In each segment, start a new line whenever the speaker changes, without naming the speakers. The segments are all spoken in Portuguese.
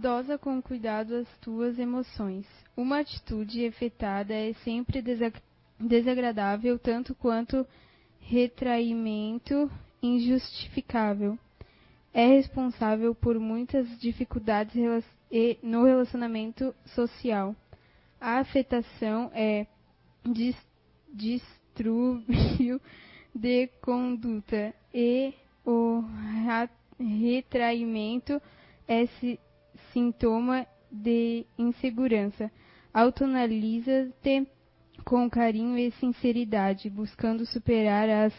Dosa com cuidado as tuas emoções. Uma atitude efetada é sempre desagradável tanto quanto retraimento injustificável. É responsável por muitas dificuldades no relacionamento social. A afetação é distúrbio de conduta e o retraimento é sintoma de insegurança. Autoanalisa-te com carinho e sinceridade, buscando superar as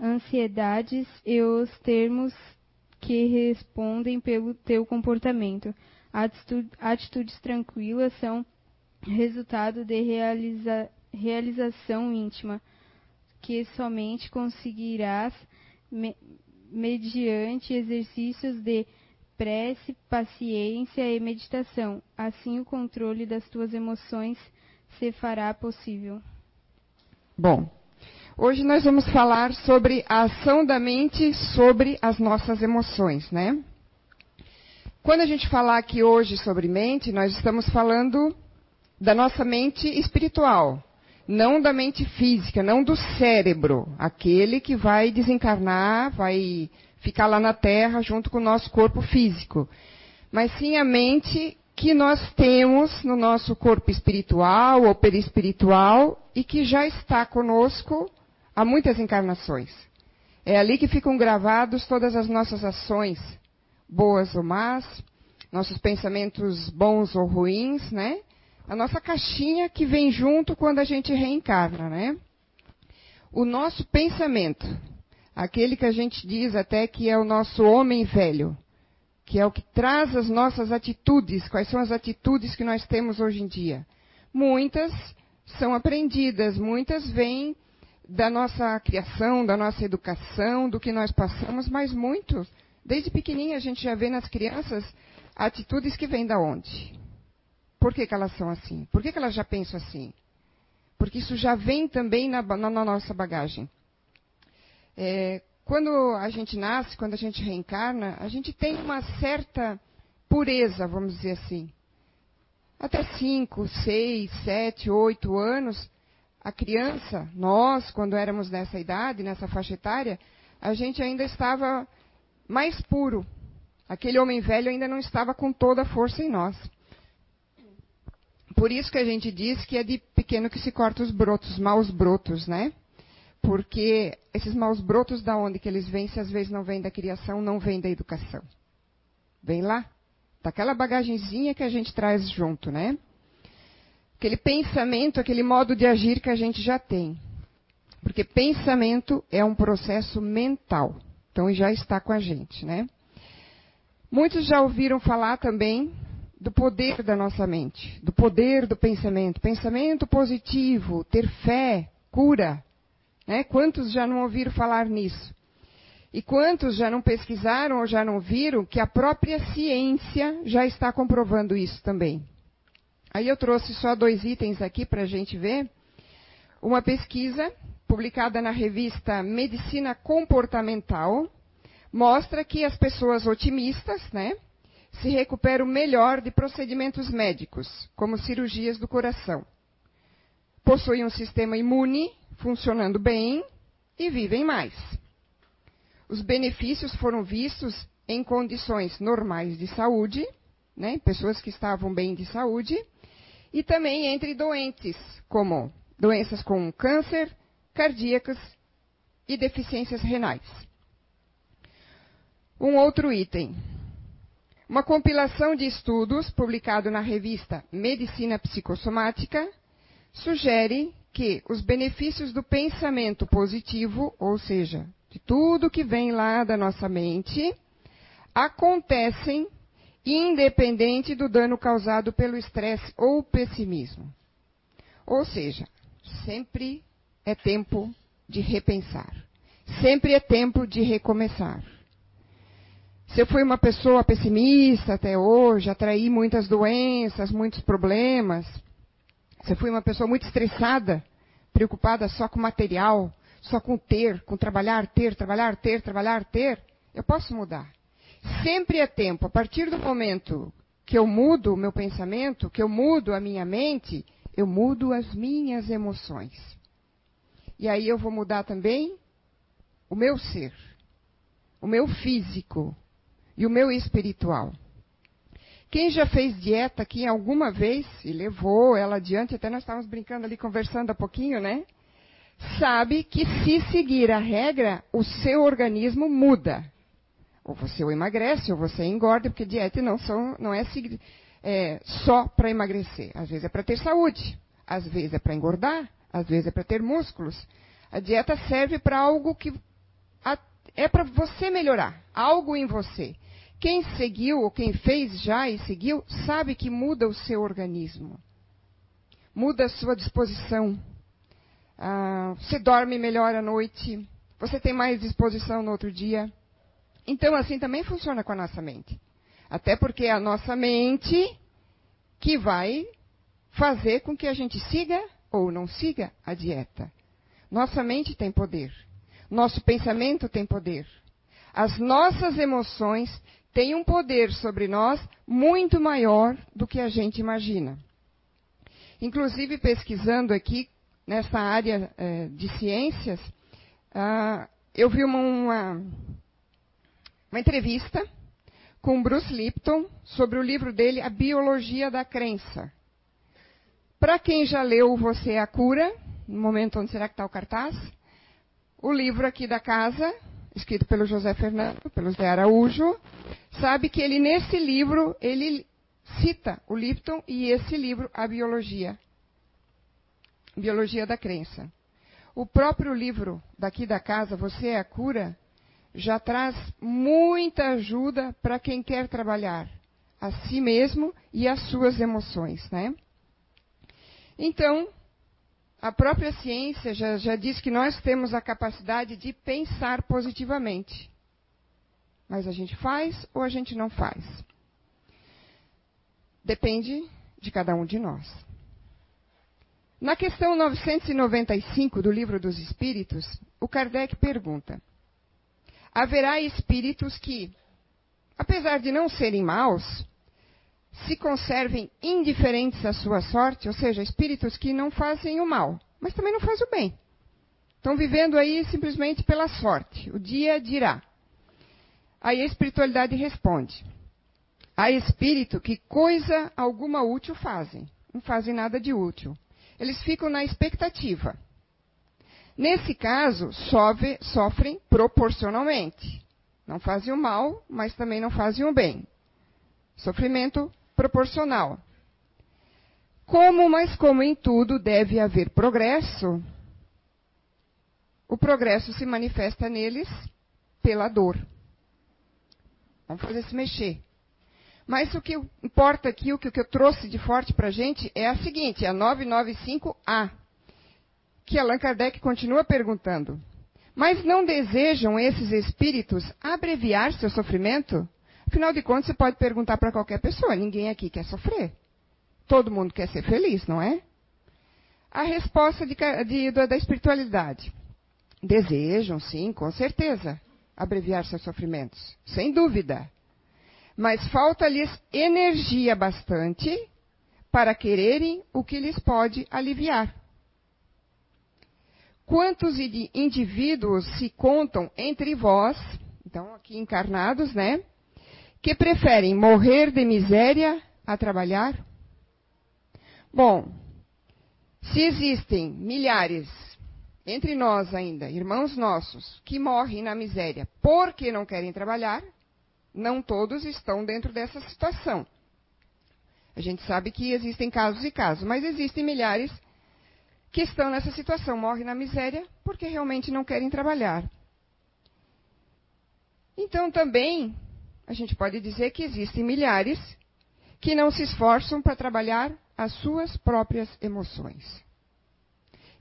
ansiedades e os termos que respondem pelo teu comportamento. Atitudes tranquilas são resultado de realiza, realização íntima, que somente conseguirás me, mediante exercícios de prece, paciência e meditação. Assim, o controle das tuas emoções se fará possível.
Bom, hoje nós vamos falar sobre a ação da mente sobre as nossas emoções, né? Quando a gente falar aqui hoje sobre mente, nós estamos falando da nossa mente espiritual, não da mente física, não do cérebro, aquele que vai desencarnar, vai ficar lá na Terra junto com o nosso corpo físico, mas sim a mente que nós temos no nosso corpo espiritual ou perispiritual e que já está conosco há muitas encarnações. É ali que ficam gravados todas as nossas ações, boas ou más, nossos pensamentos bons ou ruins, né? A nossa caixinha que vem junto quando a gente reencarna, né? O nosso pensamento, aquele que a gente diz até que é o nosso homem velho, que é o que traz as nossas atitudes, quais são as atitudes que nós temos hoje em dia. Muitas são aprendidas, muitas vêm da nossa criação, da nossa educação, do que nós passamos, mas muitos, desde pequenininha a gente já vê nas crianças atitudes que vêm da onde? Por que, que elas são assim? Por que, que elas já pensam assim? Porque isso já vem também na, na, na nossa bagagem. É, quando a gente nasce, quando a gente reencarna, a gente tem uma certa pureza, vamos dizer assim. Até 5, 6, 7, 8 anos, a criança, nós, quando éramos nessa idade, nessa faixa etária, a gente ainda estava mais puro. Aquele homem velho ainda não estava com toda a força em nós. Por isso que a gente diz que é de pequeno que se corta os brotos, maus brotos, né? Porque esses maus brotos, da onde que eles vêm, se às vezes não vêm da criação, não vêm da educação. Vem lá, daquela bagagenzinha que a gente traz junto, né? Aquele pensamento, aquele modo de agir que a gente já tem. Porque pensamento é um processo mental. Então já está com a gente, né? Muitos já ouviram falar também do poder da nossa mente, do poder do pensamento. Pensamento positivo, ter fé, cura. Né? Quantos já não ouviram falar nisso? E quantos já não pesquisaram ou já não viram que a própria ciência já está comprovando isso também? Aí eu trouxe só dois itens aqui para a gente ver. Uma pesquisa publicada na revista Medicina Comportamental mostra que as pessoas otimistas, né, se recuperam melhor de procedimentos médicos, como cirurgias do coração. Possuem um sistema imune funcionando bem e vivem mais. Os benefícios foram vistos em condições normais de saúde, né, pessoas que estavam bem de saúde, e também entre doentes, como doenças com câncer, cardíacas e deficiências renais. Um outro item. Uma compilação de estudos publicado na revista Medicina Psicossomática sugere que os benefícios do pensamento positivo, ou seja, de tudo que vem lá da nossa mente, acontecem independente do dano causado pelo estresse ou pessimismo. Ou seja, sempre é tempo de repensar. Sempre é tempo de recomeçar. Se eu fui uma pessoa pessimista até hoje, atraí muitas doenças, muitos problemas, você foi uma pessoa muito estressada, preocupada só com material, só com ter, com trabalhar, ter, trabalhar, ter, trabalhar, ter. Eu posso mudar. Sempre é tempo, a partir do momento que eu mudo o meu pensamento, que eu mudo a minha mente, eu mudo as minhas emoções. E aí eu vou mudar também o meu ser, o meu físico e o meu espiritual. Quem já fez dieta aqui alguma vez e levou ela adiante, até nós estávamos brincando ali, conversando há pouquinho, né? Sabe que se seguir a regra, o seu organismo muda. Ou você emagrece, ou você engorda, porque dieta não, são, não é, é só para emagrecer. Às vezes é para ter saúde, às vezes é para engordar, às vezes é para ter músculos. A dieta serve para algo que é para você melhorar, algo em você. Quem seguiu, ou quem fez já e seguiu, sabe que muda o seu organismo. Muda a sua disposição. Ah, você dorme melhor à noite. Você tem mais disposição no outro dia. Então, assim também funciona com a nossa mente. Até porque é a nossa mente que vai fazer com que a gente siga ou não siga a dieta. Nossa mente tem poder. Nosso pensamento tem poder. As nossas emoções tem um poder sobre nós muito maior do que a gente imagina. Inclusive, pesquisando aqui nessa área eh, de ciências, ah, eu vi uma, uma, uma entrevista com Bruce Lipton sobre o livro dele, A Biologia da Crença. Para quem já leu Você é a Cura, no momento onde será que está o cartaz, o livro aqui da casa escrito pelo José Fernando, pelo Zé Araújo, sabe que ele, nesse livro, ele cita o Lipton e esse livro, A Biologia. Biologia da Crença. O próprio livro daqui da casa, Você é a Cura, já traz muita ajuda para quem quer trabalhar a si mesmo e as suas emoções, né? Então, a própria ciência já, já diz que nós temos a capacidade de pensar positivamente. Mas a gente faz ou a gente não faz? Depende de cada um de nós. Na questão 995 do Livro dos Espíritos, o Kardec pergunta: Haverá espíritos que, apesar de não serem maus, se conservem indiferentes à sua sorte, ou seja, espíritos que não fazem o mal, mas também não fazem o bem. Estão vivendo aí simplesmente pela sorte. O dia dirá. Aí a espiritualidade responde: há espírito que coisa alguma útil fazem, não fazem nada de útil. Eles ficam na expectativa. Nesse caso, sofre, sofrem proporcionalmente. Não fazem o mal, mas também não fazem o bem. Sofrimento proporcional. Como, mas como em tudo deve haver progresso, o progresso se manifesta neles pela dor. Vamos fazer se mexer. Mas o que importa aqui, o que eu trouxe de forte para a gente é a seguinte, a 995A, que Allan Kardec continua perguntando. Mas não desejam esses espíritos abreviar seu sofrimento? Afinal de contas, você pode perguntar para qualquer pessoa: ninguém aqui quer sofrer. Todo mundo quer ser feliz, não é? A resposta de, de, da espiritualidade: desejam, sim, com certeza, abreviar seus sofrimentos, sem dúvida. Mas falta-lhes energia bastante para quererem o que lhes pode aliviar. Quantos indivíduos se contam entre vós, então aqui encarnados, né? que preferem morrer de miséria a trabalhar? Bom, se existem milhares entre nós ainda, irmãos nossos, que morrem na miséria porque não querem trabalhar, não todos estão dentro dessa situação. A gente sabe que existem casos e casos, mas existem milhares que estão nessa situação, morrem na miséria porque realmente não querem trabalhar. Então também a gente pode dizer que existem milhares que não se esforçam para trabalhar as suas próprias emoções.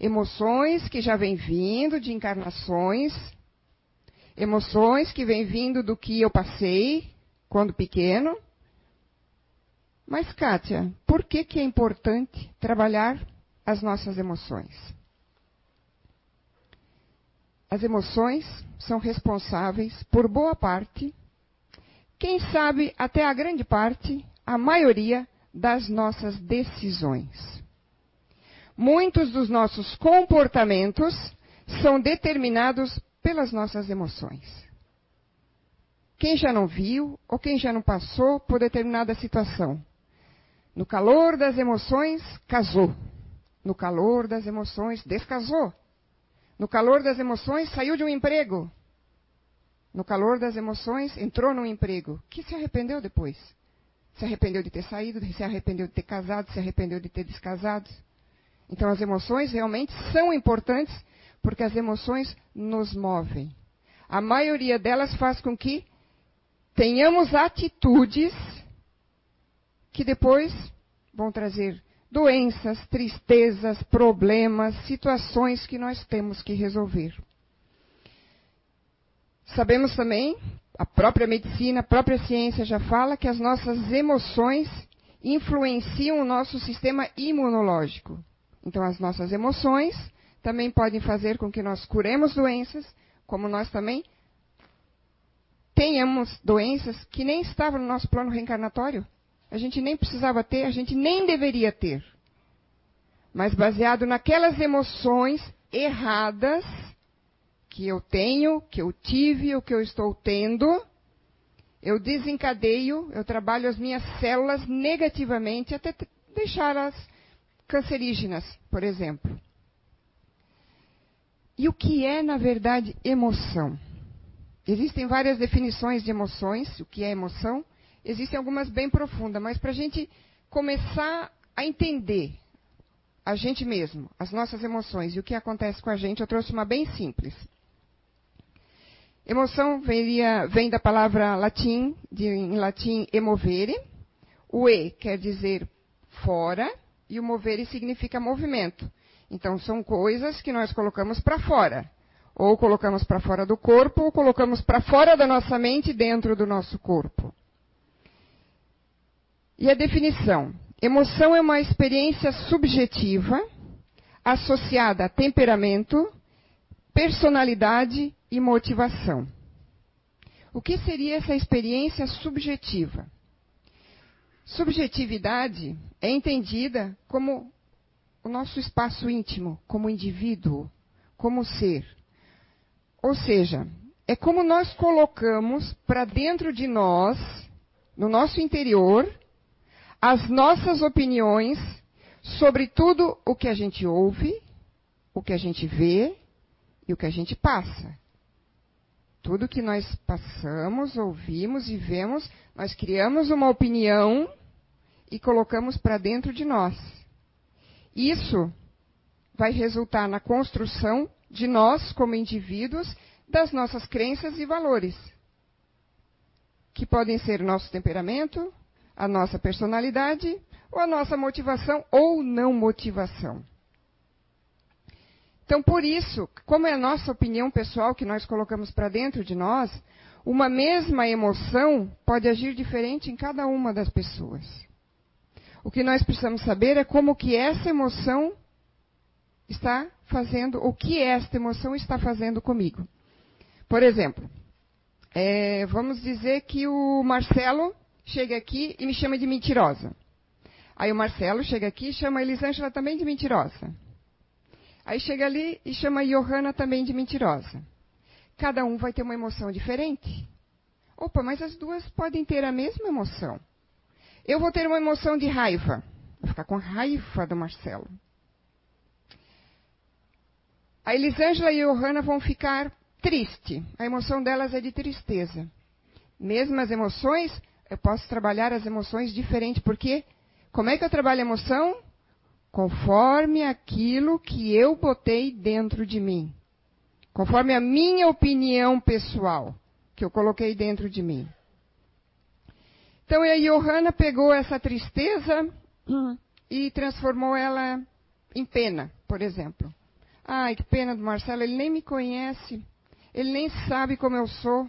Emoções que já vêm vindo de encarnações, emoções que vêm vindo do que eu passei quando pequeno. Mas, Kátia, por que, que é importante trabalhar as nossas emoções? As emoções são responsáveis por boa parte quem sabe até a grande parte, a maioria das nossas decisões. Muitos dos nossos comportamentos são determinados pelas nossas emoções. Quem já não viu ou quem já não passou por determinada situação? No calor das emoções, casou. No calor das emoções, descasou. No calor das emoções, saiu de um emprego. No calor das emoções, entrou num emprego. Que se arrependeu depois? Se arrependeu de ter saído, se arrependeu de ter casado, se arrependeu de ter descasado. Então, as emoções realmente são importantes porque as emoções nos movem. A maioria delas faz com que tenhamos atitudes que depois vão trazer doenças, tristezas, problemas, situações que nós temos que resolver. Sabemos também, a própria medicina, a própria ciência já fala que as nossas emoções influenciam o nosso sistema imunológico. Então, as nossas emoções também podem fazer com que nós curemos doenças, como nós também tenhamos doenças que nem estavam no nosso plano reencarnatório. A gente nem precisava ter, a gente nem deveria ter. Mas baseado naquelas emoções erradas que eu tenho, que eu tive, o que eu estou tendo, eu desencadeio, eu trabalho as minhas células negativamente até deixá-las cancerígenas, por exemplo. E o que é, na verdade, emoção? Existem várias definições de emoções, o que é emoção. Existem algumas bem profundas, mas para a gente começar a entender a gente mesmo, as nossas emoções e o que acontece com a gente, eu trouxe uma bem simples. Emoção veria, vem da palavra latim, de, em latim emovere. O e quer dizer fora e o movere significa movimento. Então são coisas que nós colocamos para fora. Ou colocamos para fora do corpo, ou colocamos para fora da nossa mente dentro do nosso corpo. E a definição: emoção é uma experiência subjetiva associada a temperamento, personalidade e motivação. O que seria essa experiência subjetiva? Subjetividade é entendida como o nosso espaço íntimo, como indivíduo, como ser. Ou seja, é como nós colocamos para dentro de nós, no nosso interior, as nossas opiniões sobre tudo o que a gente ouve, o que a gente vê e o que a gente passa. Tudo que nós passamos, ouvimos e vemos, nós criamos uma opinião e colocamos para dentro de nós. Isso vai resultar na construção de nós, como indivíduos, das nossas crenças e valores, que podem ser o nosso temperamento, a nossa personalidade ou a nossa motivação ou não motivação. Então, por isso, como é a nossa opinião pessoal que nós colocamos para dentro de nós, uma mesma emoção pode agir diferente em cada uma das pessoas. O que nós precisamos saber é como que essa emoção está fazendo, o que esta emoção está fazendo comigo. Por exemplo, é, vamos dizer que o Marcelo chega aqui e me chama de mentirosa. Aí o Marcelo chega aqui e chama a Elisângela também de mentirosa. Aí chega ali e chama a Johanna também de mentirosa. Cada um vai ter uma emoção diferente. Opa, mas as duas podem ter a mesma emoção. Eu vou ter uma emoção de raiva. Vou ficar com raiva do Marcelo. A Elisângela e a Johanna vão ficar triste. A emoção delas é de tristeza. Mesmas emoções, eu posso trabalhar as emoções diferentes, porque como é que eu trabalho a emoção? Conforme aquilo que eu botei dentro de mim. Conforme a minha opinião pessoal que eu coloquei dentro de mim. Então a Johanna pegou essa tristeza e transformou ela em pena, por exemplo. Ai, que pena do Marcelo, ele nem me conhece. Ele nem sabe como eu sou.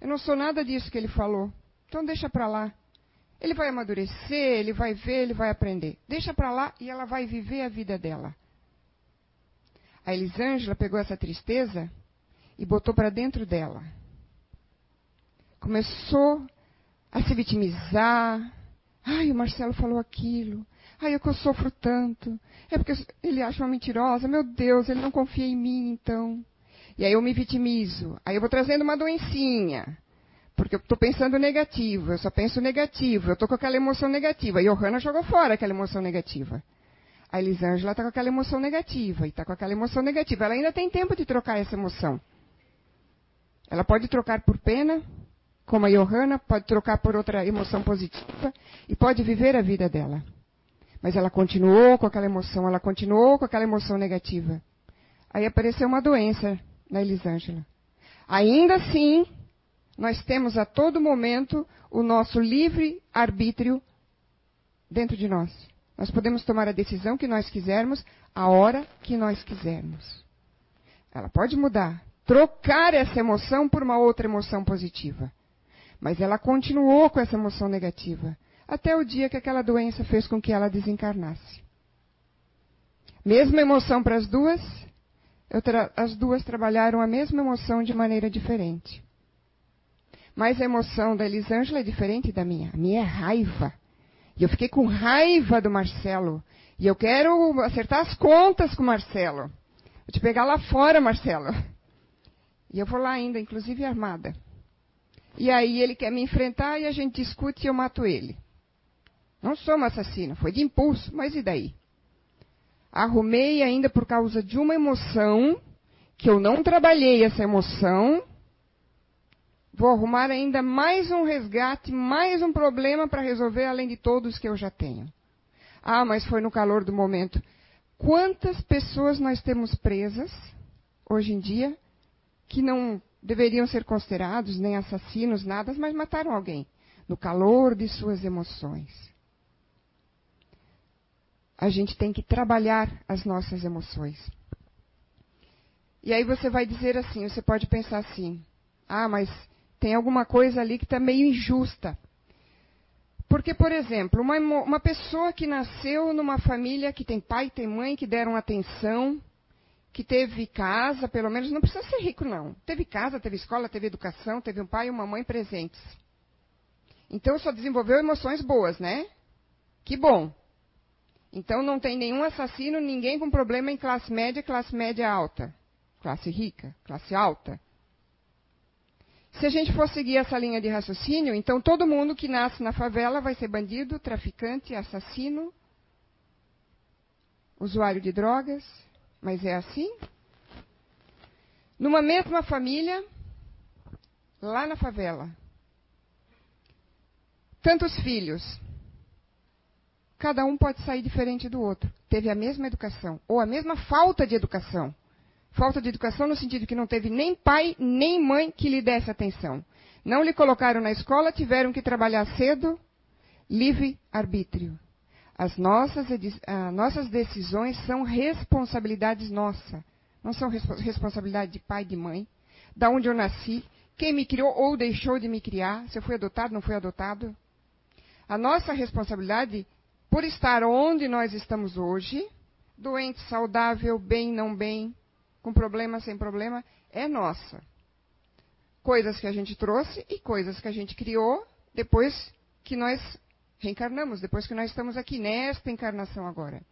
Eu não sou nada disso que ele falou. Então deixa para lá. Ele vai amadurecer, ele vai ver, ele vai aprender. Deixa para lá e ela vai viver a vida dela. A Elisângela pegou essa tristeza e botou para dentro dela. Começou a se vitimizar, Ai, o Marcelo falou aquilo. Ai, é que eu sofro tanto. É porque ele acha uma mentirosa. Meu Deus, ele não confia em mim, então. E aí eu me vitimizo. Aí eu vou trazendo uma doencinha. Porque eu estou pensando negativo, eu só penso negativo, eu estou com aquela emoção negativa. E Johanna jogou fora aquela emoção negativa. A Elisângela está com aquela emoção negativa, e está com aquela emoção negativa. Ela ainda tem tempo de trocar essa emoção. Ela pode trocar por pena, como a Johanna, pode trocar por outra emoção positiva, e pode viver a vida dela. Mas ela continuou com aquela emoção, ela continuou com aquela emoção negativa. Aí apareceu uma doença na Elisângela. Ainda assim, nós temos a todo momento o nosso livre arbítrio dentro de nós. Nós podemos tomar a decisão que nós quisermos, a hora que nós quisermos. Ela pode mudar, trocar essa emoção por uma outra emoção positiva. Mas ela continuou com essa emoção negativa, até o dia que aquela doença fez com que ela desencarnasse. Mesma emoção para as duas, as duas trabalharam a mesma emoção de maneira diferente. Mas a emoção da Elisângela é diferente da minha. A minha é raiva. E eu fiquei com raiva do Marcelo. E eu quero acertar as contas com o Marcelo. Vou te pegar lá fora, Marcelo. E eu vou lá ainda, inclusive armada. E aí ele quer me enfrentar e a gente discute e eu mato ele. Não sou uma assassina, foi de impulso, mas e daí? Arrumei ainda por causa de uma emoção, que eu não trabalhei essa emoção, Vou arrumar ainda mais um resgate, mais um problema para resolver, além de todos que eu já tenho. Ah, mas foi no calor do momento. Quantas pessoas nós temos presas, hoje em dia, que não deveriam ser considerados nem assassinos, nada, mas mataram alguém, no calor de suas emoções. A gente tem que trabalhar as nossas emoções. E aí você vai dizer assim, você pode pensar assim, ah, mas tem alguma coisa ali que está meio injusta. Porque, por exemplo, uma, uma pessoa que nasceu numa família que tem pai, tem mãe, que deram atenção, que teve casa, pelo menos não precisa ser rico, não. Teve casa, teve escola, teve educação, teve um pai e uma mãe presentes. Então só desenvolveu emoções boas, né? Que bom. Então não tem nenhum assassino, ninguém com problema em classe média, classe média alta, classe rica, classe alta. Se a gente for seguir essa linha de raciocínio, então todo mundo que nasce na favela vai ser bandido, traficante, assassino, usuário de drogas. Mas é assim? Numa mesma família, lá na favela, tantos filhos, cada um pode sair diferente do outro. Teve a mesma educação, ou a mesma falta de educação. Falta de educação no sentido que não teve nem pai nem mãe que lhe desse atenção. Não lhe colocaram na escola, tiveram que trabalhar cedo, livre arbítrio. As nossas, nossas decisões são responsabilidades nossa. Não são responsabilidade de pai de mãe. Da onde eu nasci, quem me criou ou deixou de me criar, se eu fui adotado, não fui adotado. A nossa responsabilidade por estar onde nós estamos hoje, doente, saudável, bem, não bem, com problema, sem problema, é nossa. Coisas que a gente trouxe e coisas que a gente criou depois que nós reencarnamos, depois que nós estamos aqui nesta encarnação agora.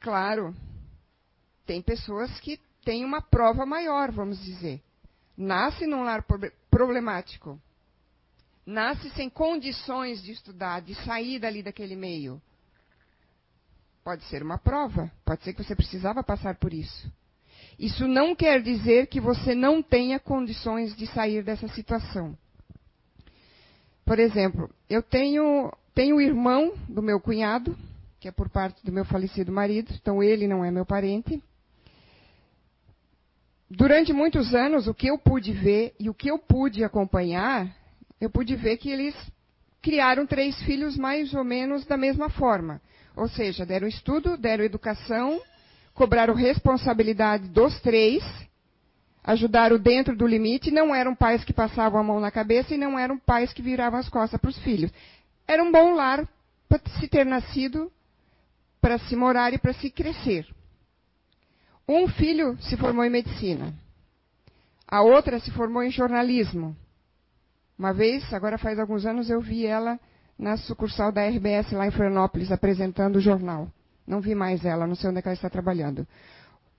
Claro, tem pessoas que têm uma prova maior, vamos dizer. Nasce num lar problemático. Nasce sem condições de estudar, de sair dali daquele meio. Pode ser uma prova, pode ser que você precisava passar por isso. Isso não quer dizer que você não tenha condições de sair dessa situação. Por exemplo, eu tenho, tenho o irmão do meu cunhado, que é por parte do meu falecido marido, então ele não é meu parente. Durante muitos anos, o que eu pude ver e o que eu pude acompanhar, eu pude ver que eles criaram três filhos mais ou menos da mesma forma. Ou seja, deram estudo, deram educação, cobraram responsabilidade dos três, ajudaram dentro do limite, não eram pais que passavam a mão na cabeça e não eram pais que viravam as costas para os filhos. Era um bom lar para se ter nascido, para se morar e para se crescer. Um filho se formou em medicina. A outra se formou em jornalismo. Uma vez, agora faz alguns anos, eu vi ela na sucursal da RBS lá em Florianópolis, apresentando o jornal. Não vi mais ela, não sei onde é ela está trabalhando.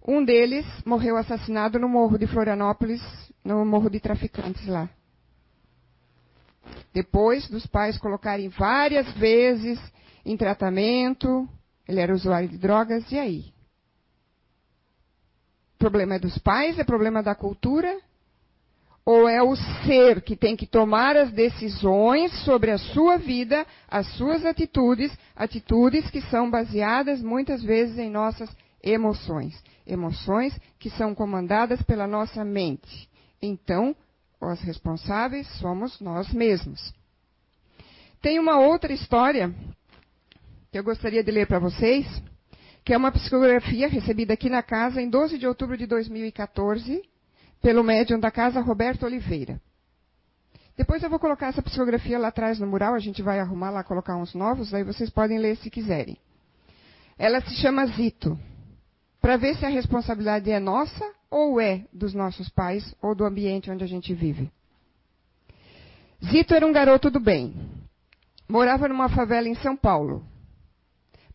Um deles morreu assassinado no morro de Florianópolis, no morro de traficantes lá. Depois dos pais colocarem várias vezes em tratamento, ele era usuário de drogas, e aí? O problema é dos pais? É problema da cultura? Ou é o ser que tem que tomar as decisões sobre a sua vida, as suas atitudes, atitudes que são baseadas muitas vezes em nossas emoções? Emoções que são comandadas pela nossa mente. Então, os responsáveis somos nós mesmos. Tem uma outra história que eu gostaria de ler para vocês, que é uma psicografia recebida aqui na casa em 12 de outubro de 2014, pelo médium da casa Roberto Oliveira. Depois eu vou colocar essa psicografia lá atrás no mural, a gente vai arrumar lá, colocar uns novos, aí vocês podem ler se quiserem. Ela se chama Zito, para ver se a responsabilidade é nossa ou é dos nossos pais ou do ambiente onde a gente vive. Zito era um garoto do bem. Morava numa favela em São Paulo.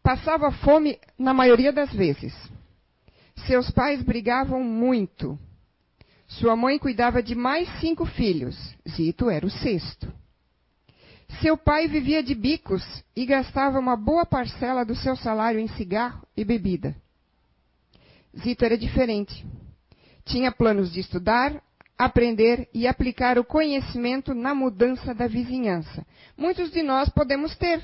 Passava fome na maioria das vezes. Seus pais brigavam muito. Sua mãe cuidava de mais cinco filhos. Zito era o sexto. Seu pai vivia de bicos e gastava uma boa parcela do seu salário em cigarro e bebida. Zito era diferente. Tinha planos de estudar, aprender e aplicar o conhecimento na mudança da vizinhança. Muitos de nós podemos ter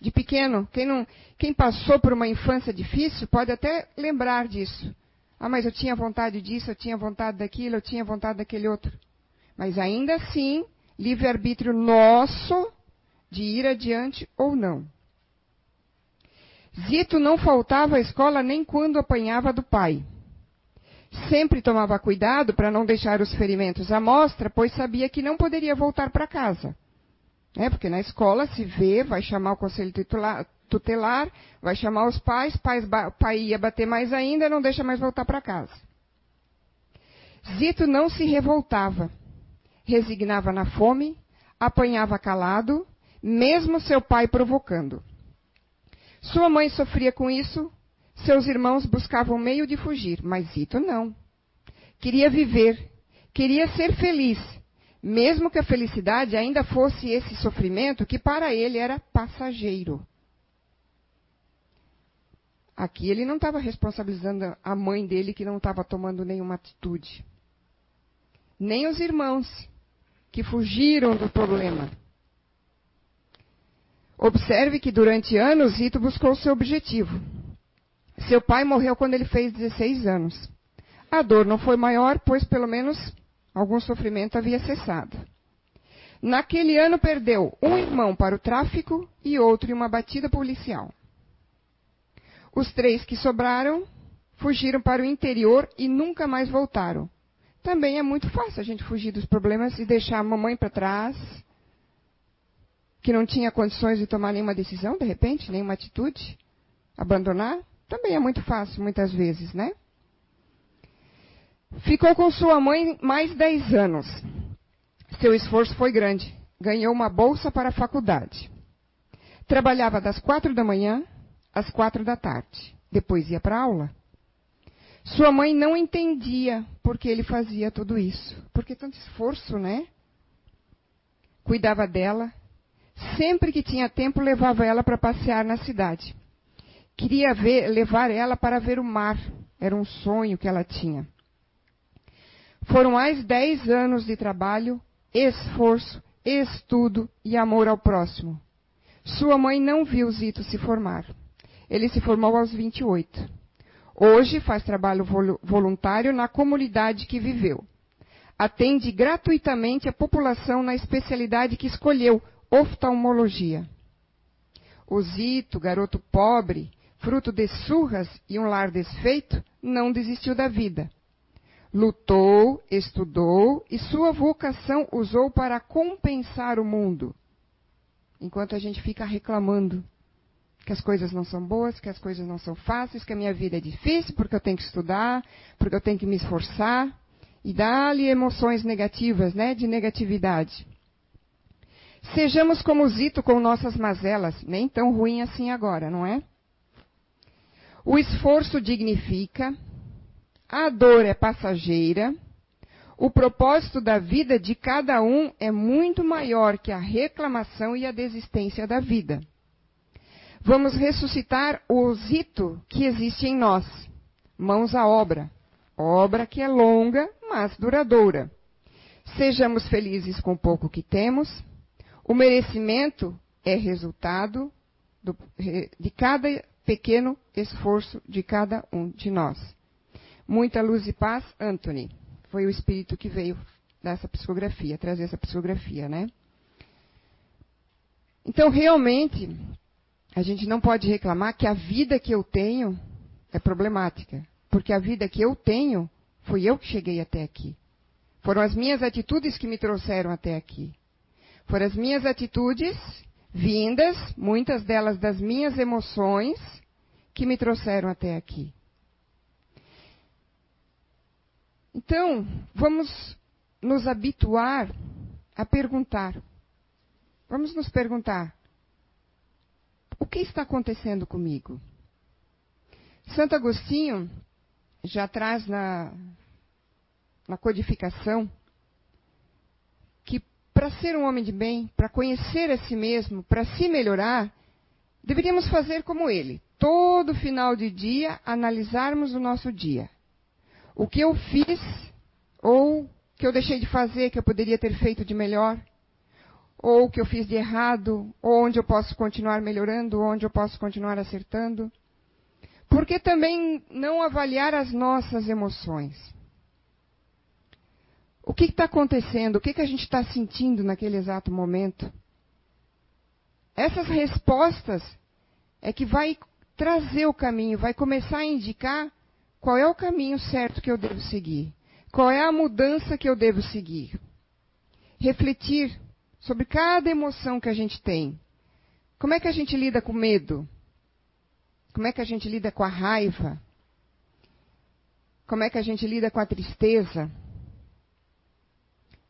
de pequeno. Quem, não, quem passou por uma infância difícil pode até lembrar disso. Ah, mas eu tinha vontade disso, eu tinha vontade daquilo, eu tinha vontade daquele outro. Mas ainda assim, livre-arbítrio nosso de ir adiante ou não. Zito não faltava à escola nem quando apanhava do pai. Sempre tomava cuidado para não deixar os ferimentos à mostra, pois sabia que não poderia voltar para casa. É, porque na escola se vê, vai chamar o conselho titular, tutelar, vai chamar os pais, pais pai ia bater mais ainda, não deixa mais voltar para casa. Zito não se revoltava, resignava na fome, apanhava calado, mesmo seu pai provocando. Sua mãe sofria com isso, seus irmãos buscavam meio de fugir, mas Zito não. Queria viver, queria ser feliz, mesmo que a felicidade ainda fosse esse sofrimento que para ele era passageiro. Aqui ele não estava responsabilizando a mãe dele que não estava tomando nenhuma atitude. Nem os irmãos que fugiram do problema. Observe que durante anos Rito buscou seu objetivo. Seu pai morreu quando ele fez 16 anos. A dor não foi maior, pois pelo menos algum sofrimento havia cessado. Naquele ano perdeu um irmão para o tráfico e outro em uma batida policial. Os três que sobraram fugiram para o interior e nunca mais voltaram. Também é muito fácil a gente fugir dos problemas e deixar a mamãe para trás, que não tinha condições de tomar nenhuma decisão, de repente, nenhuma atitude, abandonar. Também é muito fácil, muitas vezes, né? Ficou com sua mãe mais 10 anos. Seu esforço foi grande. Ganhou uma bolsa para a faculdade. Trabalhava das quatro da manhã às quatro da tarde. Depois ia para aula. Sua mãe não entendia por que ele fazia tudo isso. Porque tanto esforço, né? Cuidava dela. Sempre que tinha tempo, levava ela para passear na cidade. Queria ver, levar ela para ver o mar. Era um sonho que ela tinha. Foram mais dez anos de trabalho, esforço, estudo e amor ao próximo. Sua mãe não viu Zito se formar. Ele se formou aos 28. Hoje faz trabalho voluntário na comunidade que viveu. Atende gratuitamente a população na especialidade que escolheu, oftalmologia. O Zito, garoto pobre, fruto de surras e um lar desfeito, não desistiu da vida. Lutou, estudou e sua vocação usou para compensar o mundo. Enquanto a gente fica reclamando que as coisas não são boas, que as coisas não são fáceis, que a minha vida é difícil porque eu tenho que estudar, porque eu tenho que me esforçar, e dá-lhe emoções negativas, né, de negatividade. Sejamos como Zito com nossas mazelas, nem tão ruim assim agora, não é? O esforço dignifica, a dor é passageira, o propósito da vida de cada um é muito maior que a reclamação e a desistência da vida. Vamos ressuscitar o Zito que existe em nós. Mãos à obra. Obra que é longa, mas duradoura. Sejamos felizes com o pouco que temos. O merecimento é resultado do, de cada pequeno esforço de cada um de nós. Muita luz e paz, Anthony. Foi o espírito que veio dessa psicografia, trazer essa psicografia, né? Então, realmente, a gente não pode reclamar que a vida que eu tenho é problemática, porque a vida que eu tenho fui eu que cheguei até aqui. Foram as minhas atitudes que me trouxeram até aqui. Foram as minhas atitudes vindas, muitas delas das minhas emoções, que me trouxeram até aqui. Então, vamos nos habituar a perguntar. Vamos nos perguntar: o que está acontecendo comigo? Santo Agostinho já traz na, na codificação para ser um homem de bem, para conhecer a si mesmo, para se melhorar, deveríamos fazer como ele. Todo final de dia, analisarmos o nosso dia. O que eu fiz ou que eu deixei de fazer que eu poderia ter feito de melhor, ou o que eu fiz de errado, ou onde eu posso continuar melhorando, onde eu posso continuar acertando. Por que também não avaliar as nossas emoções? O que está acontecendo? O que, que a gente está sentindo naquele exato momento? Essas respostas é que vai trazer o caminho, vai começar a indicar qual é o caminho certo que eu devo seguir, qual é a mudança que eu devo seguir. Refletir sobre cada emoção que a gente tem. Como é que a gente lida com medo? Como é que a gente lida com a raiva? Como é que a gente lida com a tristeza?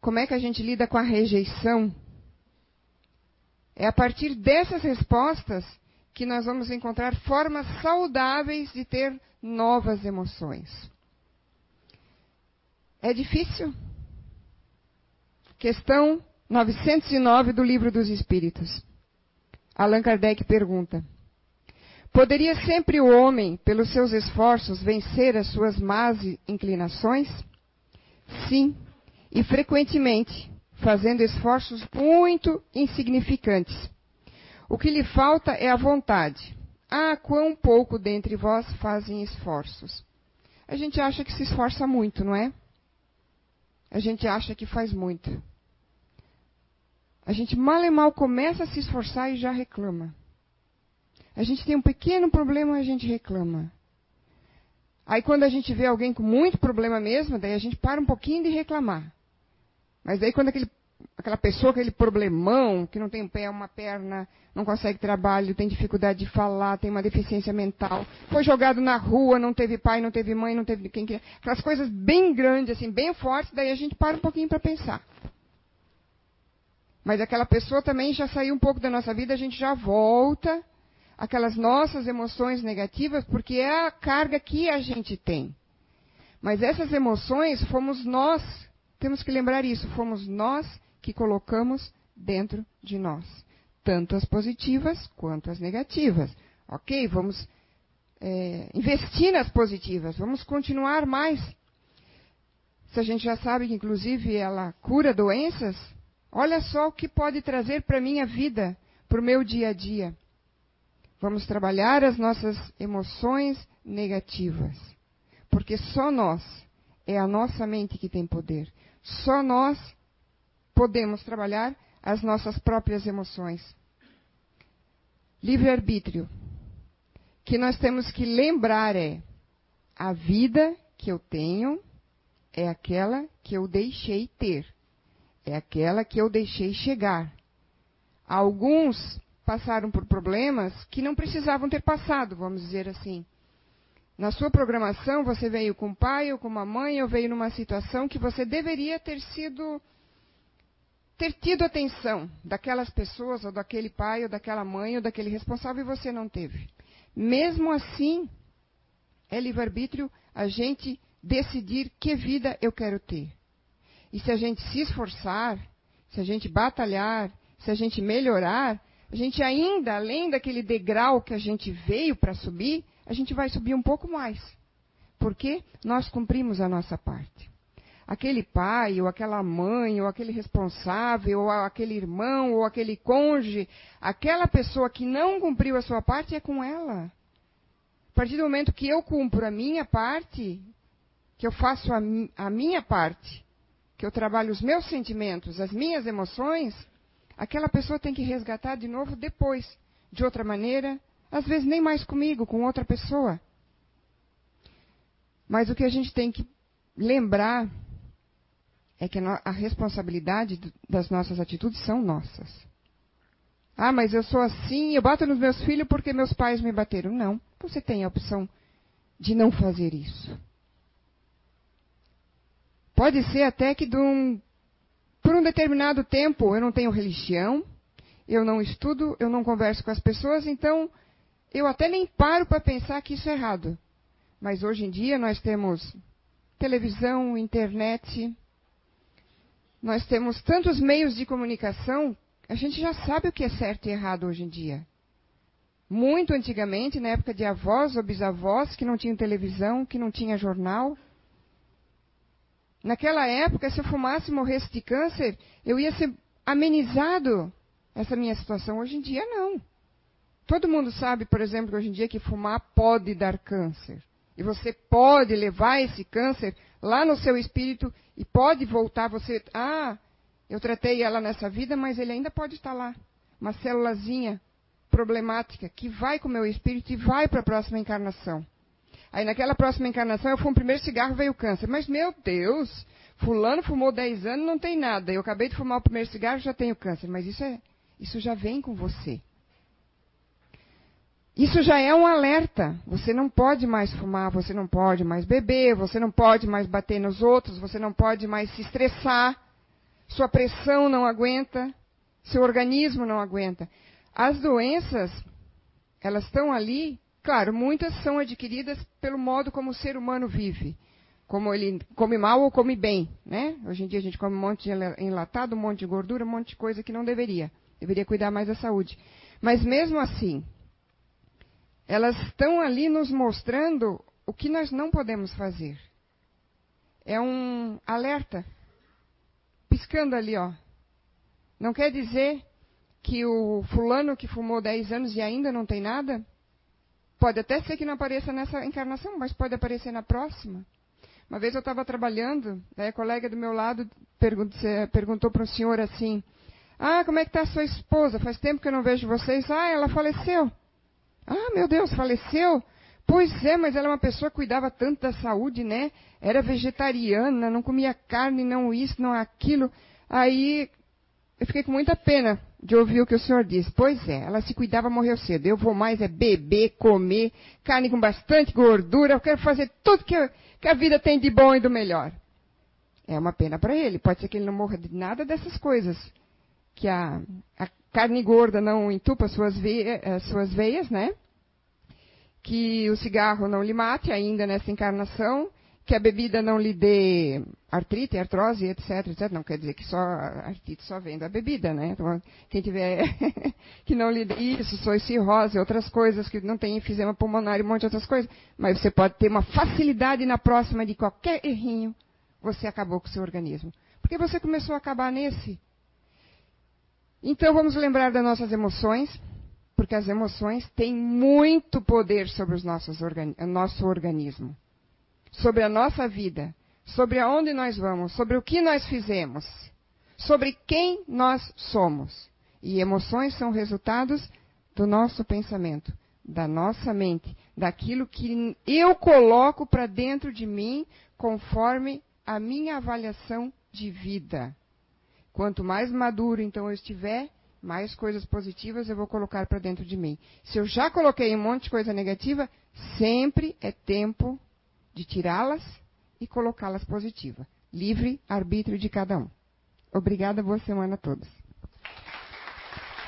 Como é que a gente lida com a rejeição? É a partir dessas respostas que nós vamos encontrar formas saudáveis de ter novas emoções. É difícil? Questão 909 do Livro dos Espíritos. Allan Kardec pergunta: Poderia sempre o homem, pelos seus esforços, vencer as suas más inclinações? Sim, e frequentemente, fazendo esforços muito insignificantes. O que lhe falta é a vontade. Ah, quão pouco dentre vós fazem esforços. A gente acha que se esforça muito, não é? A gente acha que faz muito. A gente mal e mal começa a se esforçar e já reclama. A gente tem um pequeno problema e a gente reclama. Aí quando a gente vê alguém com muito problema mesmo, daí a gente para um pouquinho de reclamar. Mas daí quando aquele, aquela pessoa, aquele problemão, que não tem um pé, uma perna, não consegue trabalho, tem dificuldade de falar, tem uma deficiência mental, foi jogado na rua, não teve pai, não teve mãe, não teve quem queria. Aquelas coisas bem grandes, assim, bem fortes, daí a gente para um pouquinho para pensar. Mas aquela pessoa também já saiu um pouco da nossa vida, a gente já volta aquelas nossas emoções negativas, porque é a carga que a gente tem. Mas essas emoções fomos nós, temos que lembrar isso, fomos nós que colocamos dentro de nós. Tanto as positivas quanto as negativas. Ok, vamos é, investir nas positivas, vamos continuar mais. Se a gente já sabe que, inclusive, ela cura doenças, Olha só o que pode trazer para a minha vida, para o meu dia a dia. Vamos trabalhar as nossas emoções negativas. Porque só nós, é a nossa mente que tem poder. Só nós podemos trabalhar as nossas próprias emoções. Livre-arbítrio. Que nós temos que lembrar é: a vida que eu tenho é aquela que eu deixei ter. É aquela que eu deixei chegar. Alguns passaram por problemas que não precisavam ter passado, vamos dizer assim. Na sua programação, você veio com o pai ou com uma mãe, ou veio numa situação que você deveria ter sido ter tido atenção daquelas pessoas, ou daquele pai, ou daquela mãe, ou daquele responsável, e você não teve. Mesmo assim, é livre-arbítrio a gente decidir que vida eu quero ter. E se a gente se esforçar, se a gente batalhar, se a gente melhorar, a gente ainda, além daquele degrau que a gente veio para subir, a gente vai subir um pouco mais. Porque nós cumprimos a nossa parte. Aquele pai, ou aquela mãe, ou aquele responsável, ou aquele irmão, ou aquele cônjuge, aquela pessoa que não cumpriu a sua parte é com ela. A partir do momento que eu cumpro a minha parte, que eu faço a, a minha parte, que eu trabalho os meus sentimentos, as minhas emoções, aquela pessoa tem que resgatar de novo depois, de outra maneira, às vezes nem mais comigo, com outra pessoa. Mas o que a gente tem que lembrar é que a responsabilidade das nossas atitudes são nossas. Ah, mas eu sou assim, eu bato nos meus filhos porque meus pais me bateram. Não, você tem a opção de não fazer isso. Pode ser até que um, por um determinado tempo eu não tenho religião, eu não estudo, eu não converso com as pessoas, então eu até nem paro para pensar que isso é errado. Mas hoje em dia nós temos televisão, internet, nós temos tantos meios de comunicação, a gente já sabe o que é certo e errado hoje em dia. Muito antigamente, na época de avós ou bisavós, que não tinham televisão, que não tinha jornal, Naquela época, se eu fumasse e morresse de câncer, eu ia ser amenizado essa minha situação. Hoje em dia, não. Todo mundo sabe, por exemplo, hoje em dia que fumar pode dar câncer. E você pode levar esse câncer lá no seu espírito e pode voltar. Você, ah, eu tratei ela nessa vida, mas ele ainda pode estar lá. Uma célulazinha problemática que vai com o meu espírito e vai para a próxima encarnação. Aí naquela próxima encarnação eu fumo o primeiro cigarro veio o câncer. Mas meu Deus, fulano fumou 10 anos, não tem nada. Eu acabei de fumar o primeiro cigarro, já tenho câncer. Mas isso é, isso já vem com você. Isso já é um alerta. Você não pode mais fumar, você não pode mais beber, você não pode mais bater nos outros, você não pode mais se estressar. Sua pressão não aguenta, seu organismo não aguenta. As doenças, elas estão ali Claro, muitas são adquiridas pelo modo como o ser humano vive. Como ele come mal ou come bem, né? Hoje em dia a gente come um monte de enlatado, um monte de gordura, um monte de coisa que não deveria. Deveria cuidar mais da saúde. Mas mesmo assim, elas estão ali nos mostrando o que nós não podemos fazer. É um alerta piscando ali, ó. Não quer dizer que o fulano que fumou 10 anos e ainda não tem nada, Pode até ser que não apareça nessa encarnação, mas pode aparecer na próxima. Uma vez eu estava trabalhando, daí a colega do meu lado perguntou para o senhor assim: Ah, como é que está a sua esposa? Faz tempo que eu não vejo vocês. Ah, ela faleceu. Ah, meu Deus, faleceu? Pois é, mas ela é uma pessoa que cuidava tanto da saúde, né? Era vegetariana, não comia carne, não isso, não aquilo. Aí eu fiquei com muita pena de ouvir o que o senhor disse. Pois é, ela se cuidava, morreu cedo. Eu vou mais é beber, comer, carne com bastante gordura. Eu quero fazer tudo que, que a vida tem de bom e do melhor. É uma pena para ele. Pode ser que ele não morra de nada dessas coisas. Que a, a carne gorda não entupa suas, veias, eh, suas veias, né? Que o cigarro não lhe mate ainda nessa encarnação que a bebida não lhe dê artrite, artrose, etc, etc. Não quer dizer que só artrite só vem da bebida, né? Então, quem tiver que não lhe dê isso, só cirrose, outras coisas, que não tem enfisema pulmonar e um monte de outras coisas. Mas você pode ter uma facilidade na próxima de qualquer errinho, você acabou com o seu organismo. Porque você começou a acabar nesse. Então vamos lembrar das nossas emoções, porque as emoções têm muito poder sobre os nossos organi nosso organismo sobre a nossa vida, sobre aonde nós vamos, sobre o que nós fizemos, sobre quem nós somos. E emoções são resultados do nosso pensamento, da nossa mente, daquilo que eu coloco para dentro de mim conforme a minha avaliação de vida. Quanto mais maduro então eu estiver, mais coisas positivas eu vou colocar para dentro de mim. Se eu já coloquei um monte de coisa negativa, sempre é tempo de tirá-las e colocá-las positivas. Livre arbítrio de cada um. Obrigada, boa semana a todos.